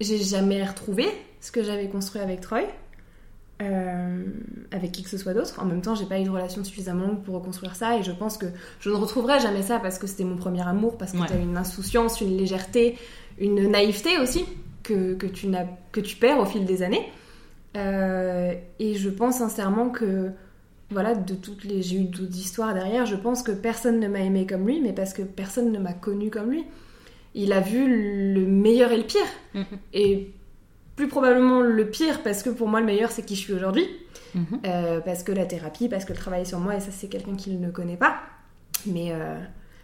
A: j'ai jamais retrouvé ce que j'avais construit avec Troy. euh, avec qui que ce soit d'autre. En même temps, j'ai pas eu de relation suffisamment longue pour reconstruire ça et je pense que je ne retrouverai jamais ça parce que c'était mon premier amour, parce que
B: Ouais.
A: tu as une insouciance, une légèreté, une naïveté aussi que, que, tu, n'as- que tu perds au fil des années. Euh, et je pense sincèrement que, voilà, de toutes les. J'ai eu d'autres histoires derrière, je pense que personne ne m'a aimé comme lui, mais parce que personne ne m'a connu comme lui. Il a vu le meilleur et le pire.
B: Mhm.
A: Et plus probablement le pire, parce que pour moi, le meilleur, c'est qui je suis aujourd'hui.
B: Mhm.
A: Euh, parce que la thérapie, parce que le travail sur moi, et ça, c'est quelqu'un qu'il ne connaît pas. Mais, euh,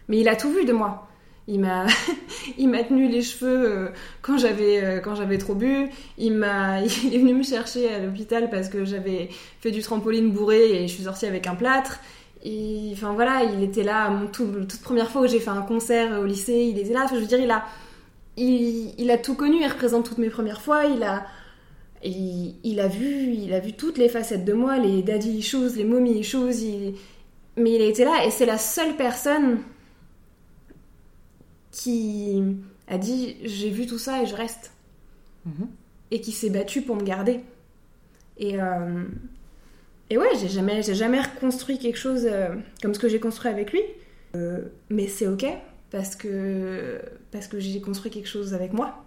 A: mais il a tout vu de moi. Il m'a, il m'a tenu les cheveux euh, quand j'avais, euh, quand j'avais trop bu. Il m'a, il est venu me chercher à l'hôpital parce que j'avais fait du trampoline bourré et je suis sortie avec un plâtre. Enfin voilà, il était là mon tout, toute première fois où j'ai fait un concert au lycée. Il était là. Enfin, je veux dire, il a, il, a tout connu. Il représente toutes mes premières fois. Il a, il, a vu, il a vu toutes les facettes de moi, les daddy issues, les mommy issues. Mais il a été là et c'est la seule personne qui a dit j'ai vu tout ça et je reste
B: Mhm.
A: et qui s'est battue pour me garder. Et, euh, et ouais, j'ai jamais, j'ai jamais reconstruit quelque chose euh, comme ce que j'ai construit avec lui. Euh, mais c'est ok parce que, parce que j'ai construit quelque chose avec moi.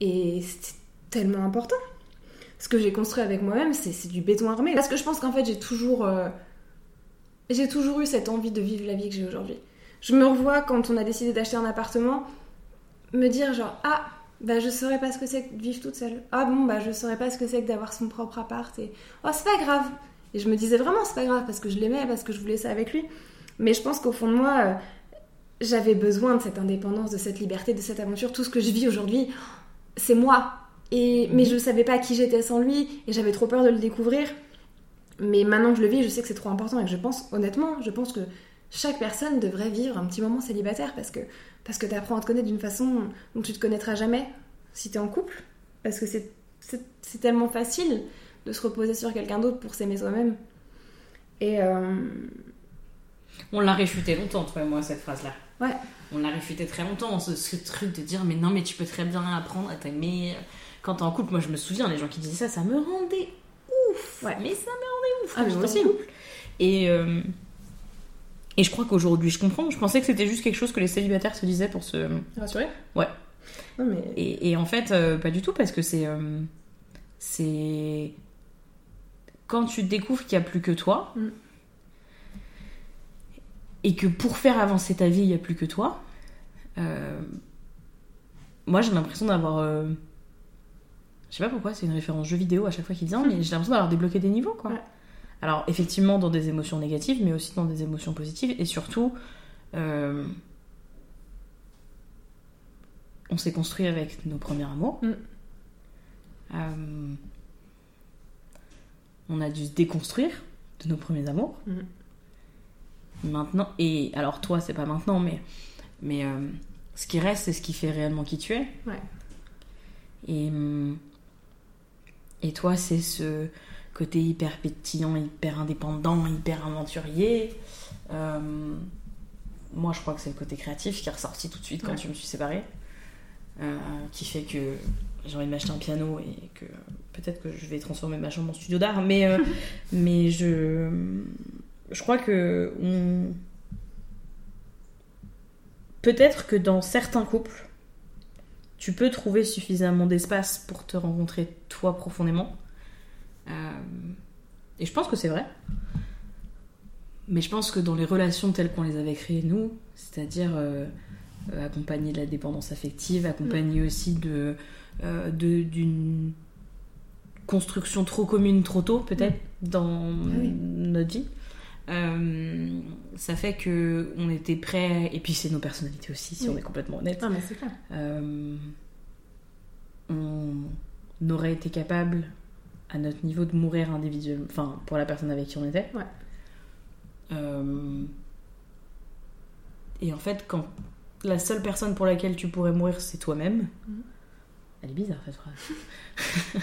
A: Et c'est tellement important. Ce que j'ai construit avec moi-même, c'est, du béton armé. Parce que je pense qu'en fait, j'ai toujours, j'ai toujours eu cette envie de vivre la vie que j'ai aujourd'hui. Je me revois quand on a décidé d'acheter un appartement, me dire genre, ah, bah je saurais pas ce que c'est que de vivre toute seule. Ah bon, bah je saurais pas ce que c'est que d'avoir son propre appart. Et oh, c'est pas grave. Et je me disais vraiment, c'est pas grave parce que je l'aimais, parce que je voulais ça avec lui. Mais je pense qu'au fond de moi, euh, j'avais besoin de cette indépendance, de cette liberté, de cette aventure. Tout ce que je vis aujourd'hui, c'est moi. Et, mais je savais pas qui j'étais sans lui et j'avais trop peur de le découvrir. Mais maintenant que je le vis, je sais que c'est trop important et que je pense, honnêtement, je pense que chaque personne devrait vivre un petit moment célibataire parce que, parce que tu apprends à te connaître d'une façon dont tu te connaîtras jamais si tu es en couple. Parce que c'est, tellement facile de se reposer sur quelqu'un d'autre pour s'aimer soi-même. Et euh,
B: On l'a réfuté longtemps, toi et moi, cette phrase-là.
A: ouais,
B: On l'a réfuté très longtemps, ce, ce truc de dire mais non mais tu peux très bien apprendre à t'aimer quand t'es en couple. Moi je me souviens, les gens qui disaient ça, ça me rendait ouf.
A: Ouais.
B: Mais ça me rendait ouf.
A: Ah, mais
B: quand
A: moi aussi.
B: couple. Et, euh, et je crois qu'aujourd'hui je comprends. Je pensais que c'était juste quelque chose que les célibataires se disaient pour se...
A: rassuré
B: Ouais.
A: Non, mais...
B: Et, et en fait, euh, pas du tout, parce que c'est. euh, c'est. Quand tu découvres qu'il n'y a plus que toi,
A: Mm.
B: et que pour faire avancer ta vie, il n'y a plus que toi, euh, moi j'ai l'impression d'avoir. je sais pas pourquoi, c'est une référence jeu vidéo à chaque fois qu'il vient, mais j'ai l'impression d'avoir débloqué des niveaux, quoi.
A: Ouais.
B: Alors, effectivement, dans des émotions négatives, mais aussi dans des émotions positives, et surtout. euh, on s'est construit avec nos premiers amours.
A: Mm.
B: Euh, on a dû se déconstruire de nos premiers amours.
A: Mm.
B: Maintenant, et alors toi, c'est pas maintenant, mais, mais euh, ce qui reste, c'est ce qui fait réellement qui tu es.
A: Ouais.
B: Et, hum, et toi, c'est ce côté hyper pétillant, hyper indépendant, hyper aventurier. Euh, moi, je crois que c'est le côté créatif qui est ressorti tout de suite quand
A: Ouais.
B: je me suis séparée. Euh, qui fait que j'ai envie de m'acheter un piano et que peut-être que je vais transformer ma chambre en studio d'art. Mais, euh, mais je, je crois que on... peut-être que dans certains couples, tu peux trouver suffisamment d'espace pour te rencontrer toi profondément. Euh, et je pense que c'est vrai. Mais je pense que dans les relations telles qu'on les avait créées nous, c'est-à-dire euh, euh, accompagner de la dépendance affective, accompagner aussi de, euh, d'une construction trop commune trop tôt peut-être dans
A: oui.
B: notre vie. Euh, ça fait que on était prêts, et puis c'est nos personnalités aussi, si
A: Oui.
B: on est complètement honnête.
A: Non, mais c'est clair.
B: Euh, on aurait été capable, à notre niveau, de mourir individuellement, enfin, pour la personne avec qui on était.
A: Ouais.
B: Euh, et en fait, quand la seule personne pour laquelle tu pourrais mourir, c'est toi-même,
A: Mhm.
B: elle est bizarre cette phrase.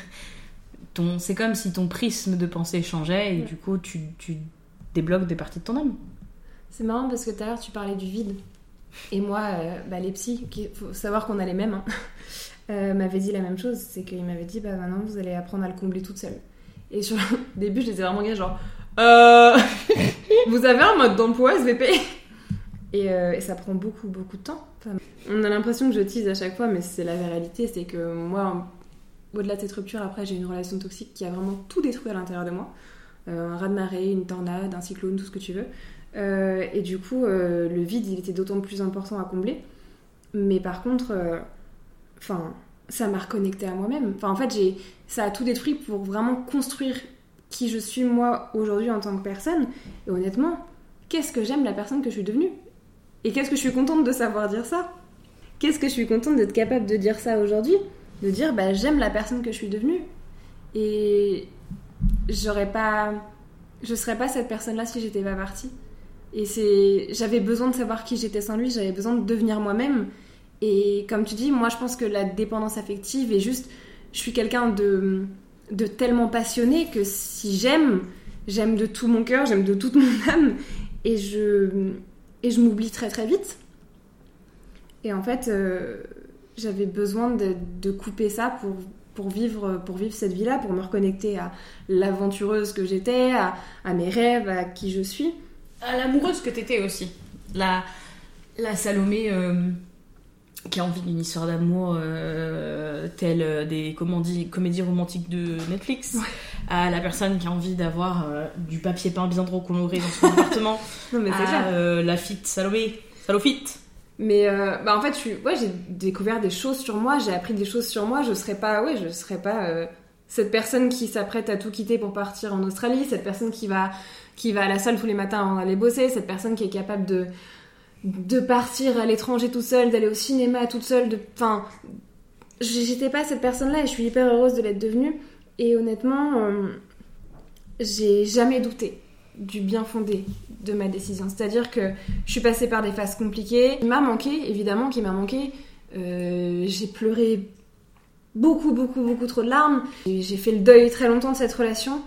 B: ton, c'est comme si ton prisme de pensée changeait et
A: Ouais.
B: du coup, tu, tu débloques des parties de ton âme.
A: C'est marrant parce que tout à l'heure tu parlais du vide. Et moi, euh, bah, les psys, il faut savoir qu'on a les mêmes, hein, euh, m'avaient dit la même chose. C'est qu'ils m'avaient dit, bah maintenant vous allez apprendre à le combler toute seule. Et sur le début, je les ai vraiment gars genre, euh, vous avez un mode d'emploi SVP et, euh, et ça prend beaucoup, beaucoup de temps. On a l'impression que je tease à chaque fois, mais c'est la réalité. C'est que moi, au-delà de cette rupture, après, j'ai une relation toxique qui a vraiment tout détruit à l'intérieur de moi. Euh, un raz-de-marée, une tornade, un cyclone, tout ce que tu veux. Et du coup, le vide, il était d'autant plus important à combler. Mais par contre, enfin, ça m'a reconnecté à moi-même. Enfin, en fait, j'ai, ça a tout détruit pour vraiment construire qui je suis moi aujourd'hui en tant que personne. Et honnêtement, qu'est-ce que j'aime la personne que je suis devenue? Et qu'est-ce que je suis contente de savoir dire ça? Qu'est-ce que je suis contente d'être capable de dire ça aujourd'hui? De dire, bah, j'aime la personne que je suis devenue. Et j'aurais pas je serais pas cette personne-là si j'étais pas partie. Et c'est, j'avais besoin de savoir qui j'étais sans lui, j'avais besoin de devenir moi-même. Et comme tu dis, moi je pense que la dépendance affective est juste, je suis quelqu'un de, de tellement passionné que si j'aime, j'aime de tout mon cœur, j'aime de toute mon âme, et je, et je m'oublie très très vite. Et en fait, euh, j'avais besoin de, de couper ça pour, pour vivre, pour vivre cette vie-là, pour me reconnecter à l'aventureuse que j'étais, à, mes rêves, à qui je suis.
B: À l'amoureuse que t'étais aussi. La, la Salomé euh, qui a envie d'une histoire d'amour euh, telle euh, des dit, comédies romantiques de Netflix. À la personne qui a envie d'avoir euh, du papier peint bien trop coloré dans son appartement.
A: Non, mais
B: à
A: clair.
B: euh, la fit Salomé. Salofit.
A: Mais bah en fait, je ouais, j'ai découvert des choses sur moi, j'ai appris des choses sur moi. Je serais pas, ouais, je serais pas cette personne qui s'apprête à tout quitter pour partir en Australie, cette personne qui va, qui va à la salle tous les matins avant d'aller bosser, cette personne qui est capable de de partir à l'étranger toute seule, d'aller au cinéma toute seule. De, enfin, j'étais pas cette personne-là et je suis hyper heureuse de l'être devenue. Et honnêtement, euh, j'ai jamais douté du bien fondé de ma décision. C'est-à-dire que je suis passée par des phases compliquées. Il m'a manqué, évidemment qu'il m'a manqué. Euh, j'ai pleuré beaucoup, beaucoup, beaucoup trop de larmes. J'ai fait le deuil très longtemps de cette relation,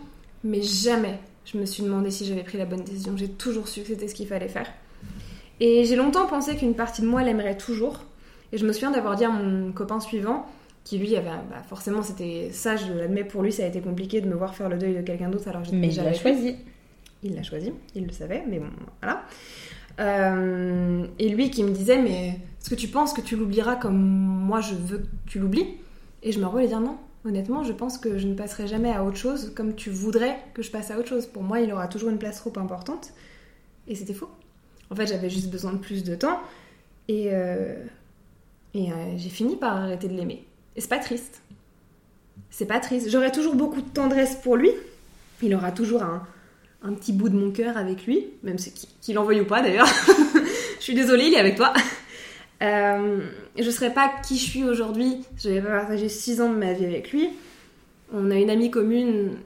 A: mais jamais je me suis demandé si j'avais pris la bonne décision. J'ai toujours su que c'était ce qu'il fallait faire. Et j'ai longtemps pensé qu'une partie de moi l'aimerait toujours. Et je me souviens d'avoir dit à mon copain suivant, qui lui avait, bah, forcément c'était ça, je l'admets, pour lui ça a été compliqué de me voir faire le deuil de quelqu'un d'autre alors que
B: Mais il l'a choisi.
A: Il l'a choisi, il le savait, mais bon, voilà. Euh, et lui qui me disait, mais est-ce que tu penses que tu l'oublieras comme moi je veux que tu l'oublies? Et je me revois lui dire non. Honnêtement, je pense que je ne passerai jamais à autre chose comme tu voudrais que je passe à autre chose. Pour moi, il aura toujours une place trop importante. Et c'était faux. En fait, j'avais juste besoin de plus de temps. Et, euh, euh, j'ai fini par arrêter de l'aimer. Et c'est pas triste. C'est pas triste. J'aurai toujours beaucoup de tendresse pour lui. Il aura toujours un, petit bout de mon cœur avec lui, même si- qu'il en veuille ou pas d'ailleurs. je suis désolée, il est avec toi. Euh, je serais pas qui je suis aujourd'hui j'avais pas partagé 6 ans de ma vie avec lui. On a une amie commune,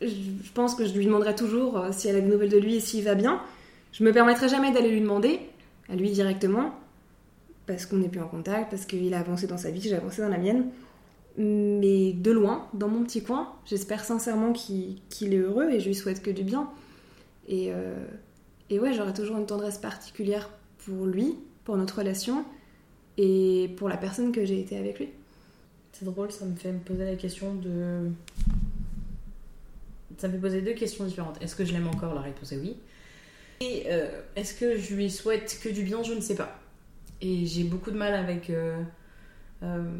A: je je pense que je lui demanderai toujours euh, si elle a des nouvelles de lui et s'il va bien. Je me permettrai jamais d'aller lui demander, à lui directement, parce qu'on n'est plus en contact, parce qu'il a avancé dans sa vie, j'ai avancé dans la mienne. Mais de loin, dans mon petit coin, j'espère sincèrement qu'il est heureux et je lui souhaite que du bien. Et, euh, et ouais, j'aurai toujours une tendresse particulière pour lui, pour notre relation et pour la personne que j'ai été avec lui.
B: C'est drôle, ça me fait me poser la question de. Ça me fait poser deux questions différentes. Est-ce que je l'aime encore? La réponse est oui. Et euh, est-ce que je lui souhaite que du bien? Je ne sais pas. Et j'ai beaucoup de mal avec, euh, euh,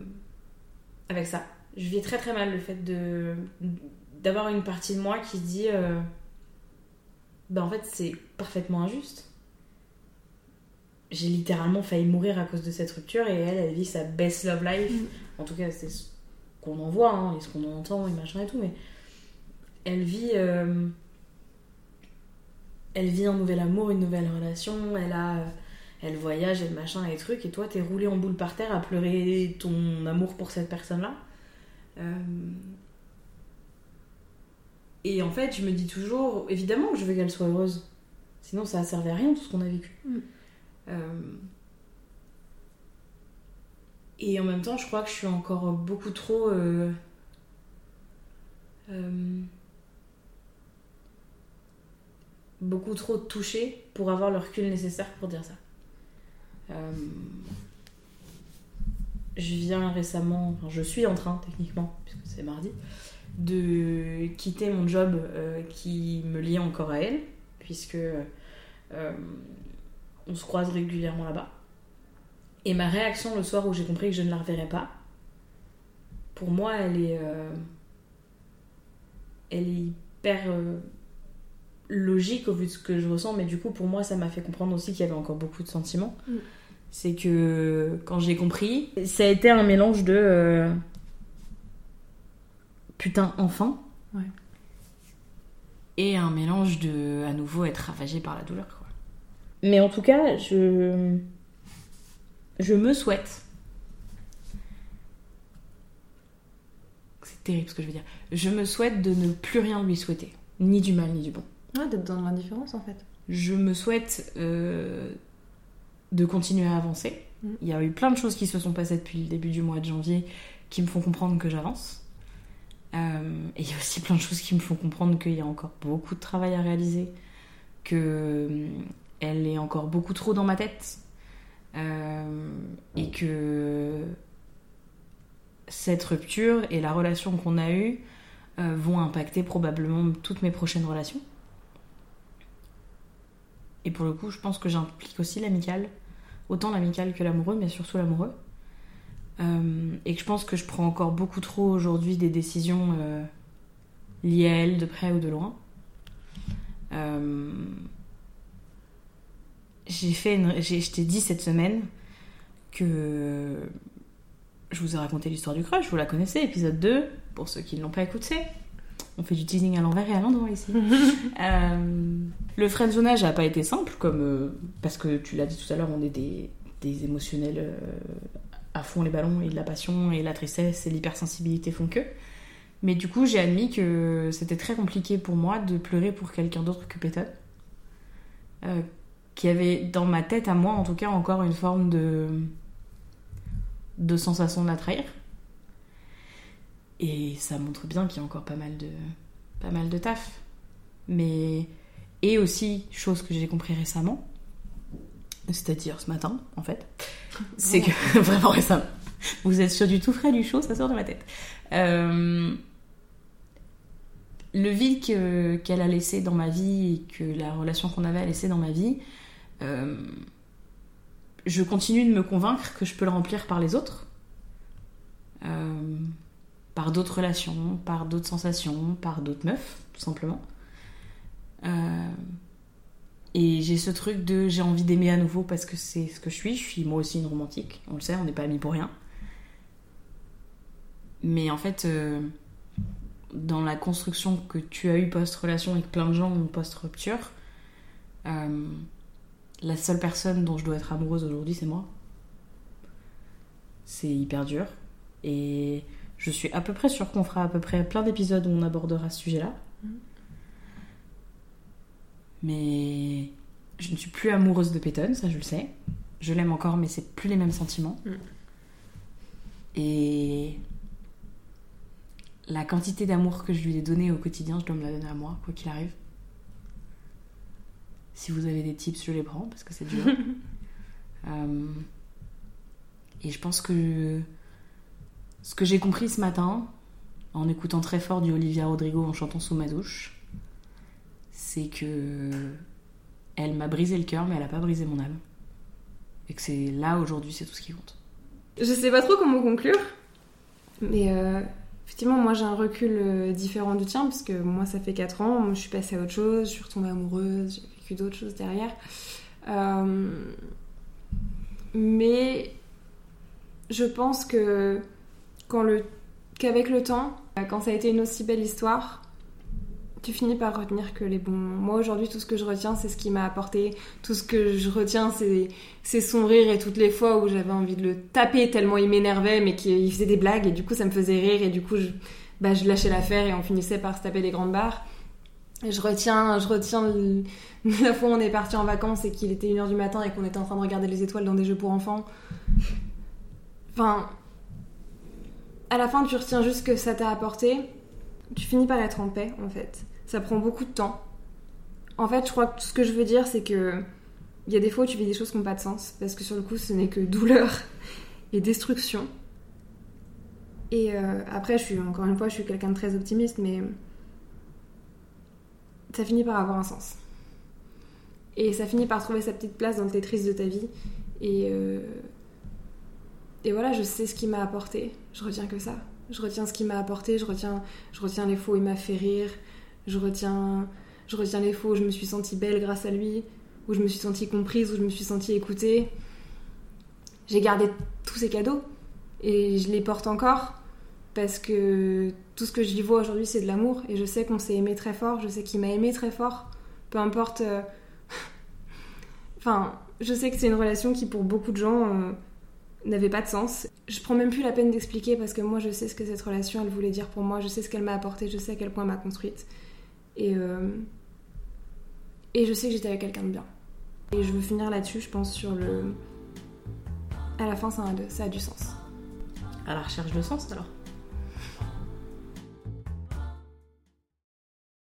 B: avec ça. Je vis très très mal le fait de d'avoir une partie de moi qui se dit bah en fait c'est parfaitement injuste. J'ai littéralement failli mourir à cause de cette rupture et elle, elle vit sa best love life.
A: Mm.
B: En tout cas, c'est ce qu'on en voit hein, et ce qu'on en entend et machin et tout, mais elle vit, elle vit un nouvel amour, une nouvelle relation, elle a, elle voyage, elle machin et trucs, et toi t'es roulé en boule par terre à pleurer ton amour pour cette personne-là. Euh, Et en fait, je me dis toujours, évidemment que je veux qu'elle soit heureuse. Sinon, ça a servi à rien tout ce qu'on a vécu.
A: Mm.
B: Euh, Et en même temps, je crois que je suis encore beaucoup trop. euh, beaucoup trop touchée pour avoir le recul nécessaire pour dire ça. Euh, je viens récemment, enfin je suis en train techniquement, puisque c'est mardi, de quitter mon job euh, qui me liait encore à elle, puisque euh, on se croise régulièrement là-bas. Et ma réaction le soir où j'ai compris que je ne la reverrai pas, pour moi, elle est, elle est hyper logique au vu de ce que je ressens, mais du coup, pour moi, ça m'a fait comprendre aussi qu'il y avait encore beaucoup de sentiments.
A: Mm.
B: C'est que quand j'ai compris, ça a été un mélange de euh, putain, enfin.
A: Ouais.
B: Et un mélange de à nouveau être ravagé par la douleur. Quoi. Mais en tout cas, je je me souhaite. C'est terrible ce que je veux dire. Je me souhaite de ne plus rien lui souhaiter, ni du mal ni du bon.
A: Ouais, d'être dans l'indifférence en fait.
B: Je me souhaite euh, de continuer à avancer.
A: Mm.
B: Il y a eu plein de choses qui se sont passées depuis le début du mois de janvier qui me font comprendre que j'avance. Euh, et il y a aussi plein de choses qui me font comprendre qu'il y a encore beaucoup de travail à réaliser, que euh, elle est encore beaucoup trop dans ma tête, euh, et que cette rupture et la relation qu'on a eue euh, vont impacter probablement toutes mes prochaines relations. Et pour le coup, je pense que j'implique aussi l'amical, autant l'amical que l'amoureux, mais surtout l'amoureux. Euh, et que je pense que je prends encore beaucoup trop aujourd'hui des décisions euh, liées à elle de près ou de loin. Euh, j'ai fait une, je t'ai dit cette semaine que je vous ai raconté l'histoire du crush, vous la connaissez, épisode 2, pour ceux qui ne l'ont pas écouté. On fait du teasing à l'envers et à l'endroit ici. Euh, le friendzonage n'a pas été simple, comme, euh, parce que tu l'as dit tout à l'heure, on est des, des émotionnels euh, à fond les ballons, et de la passion, et la tristesse, et l'hypersensibilité font que. Mais du coup, j'ai admis que c'était très compliqué pour moi de pleurer pour quelqu'un d'autre que Peyton. Euh, qui avait dans ma tête, à moi en tout cas, encore une forme de, de sensation d'attrahir. Et ça montre bien qu'il y a encore pas mal de, pas mal de taf. Mais. Et aussi, chose que j'ai compris récemment, c'est-à-dire ce matin, en fait, c'est que. vraiment récemment. Vous êtes sur du tout frais, du chaud, ça sort de ma tête. Euh, le vide que- qu'elle a laissé dans ma vie et que la relation qu'on avait a laissé dans ma vie, euh, je continue de me convaincre que je peux le remplir par les autres. Euh, par d'autres relations, par d'autres sensations, par d'autres meufs, tout simplement. Euh, et j'ai ce truc de j'ai envie d'aimer à nouveau parce que c'est ce que je suis. Je suis moi aussi une romantique, on le sait, on n'est pas amis pour rien. Mais en fait, euh, dans la construction que tu as eue post-relation que plein de gens post-rupture, euh, la seule personne dont je dois être amoureuse aujourd'hui, c'est moi. C'est hyper dur. Et je suis à peu près sûre qu'on fera à peu près plein d'épisodes où on abordera ce sujet-là. Mais je ne suis plus amoureuse de Peyton, ça je le sais. Je l'aime encore, mais c'est plus les mêmes sentiments.
A: Mm.
B: Et la quantité d'amour que je lui ai donné au quotidien, je dois me la donner à moi, quoi qu'il arrive. Si vous avez des tips, je les prends parce que c'est dur. Euh, et je pense que ce que j'ai compris ce matin, en écoutant très fort du Olivia Rodrigo en chantant sous ma douche, c'est que elle m'a brisé le cœur, mais elle a pas brisé mon âme. Et que c'est là aujourd'hui, c'est tout ce qui compte.
A: Je sais pas trop comment conclure, mais euh, effectivement, moi j'ai un recul euh, différent du tien, parce que moi ça fait 4 ans, je suis passée à autre chose, je suis retombée amoureuse, j'ai vécu d'autres choses derrière. Euh, mais je pense que qu'avec le temps, quand ça a été une aussi belle histoire, tu finis par retenir que les bons. Moi aujourd'hui, tout ce que je retiens, c'est ce qui m'a apporté. Tout ce que je retiens, c'est son rire et toutes les fois où j'avais envie de le taper tellement il m'énervait, mais qu'il faisait des blagues et du coup ça me faisait rire et du coup je, bah, je lâchais l'affaire et on finissait par se taper des grandes barres. Je retiens, je retiens la fois où on est parti en vacances et qu'il était 1h du matin et qu'on était en train de regarder les étoiles dans des jeux pour enfants. Enfin, à la fin, tu retiens juste ce que ça t'a apporté. Tu finis par être en paix, en fait. Ça prend beaucoup de temps. En fait, je crois que tout ce que je veux dire, c'est que il y a des fois où tu vis des choses qui n'ont pas de sens, parce que sur le coup, ce n'est que douleur et destruction. Et euh, après, je encore une fois, je suis quelqu'un de très optimiste, mais ça finit par avoir un sens. Et ça finit par trouver sa petite place dans le Tetris de ta vie. Et, euh, et voilà, je sais ce qu'il m'a apporté. Je retiens que ça. Je retiens ce qu'il m'a apporté. Je retiens, je retiens les fois où il m'a fait rire. Je retiens, je retiens les fois où je me suis sentie belle grâce à lui. Où je me suis sentie comprise. Où je me suis sentie écoutée. J'ai gardé tous ces cadeaux. Et je les porte encore. Parce que tout ce que je lui vois aujourd'hui, c'est de l'amour. Et je sais qu'on s'est aimé très fort. Je sais qu'il m'a aimé très fort. Peu importe. euh, Enfin, je sais que c'est une relation qui, pour beaucoup de gens, euh, n'avait pas de sens. Je prends même plus la peine d'expliquer parce que moi, je sais ce que cette relation, elle voulait dire pour moi. Je sais ce qu'elle m'a apporté. Je sais à quel point elle m'a construite. Et, euh, et je sais que j'étais avec quelqu'un de bien. Et je veux finir là-dessus, je pense, sur le. À la fin, ça a, ça a du sens.
B: À la recherche de sens alors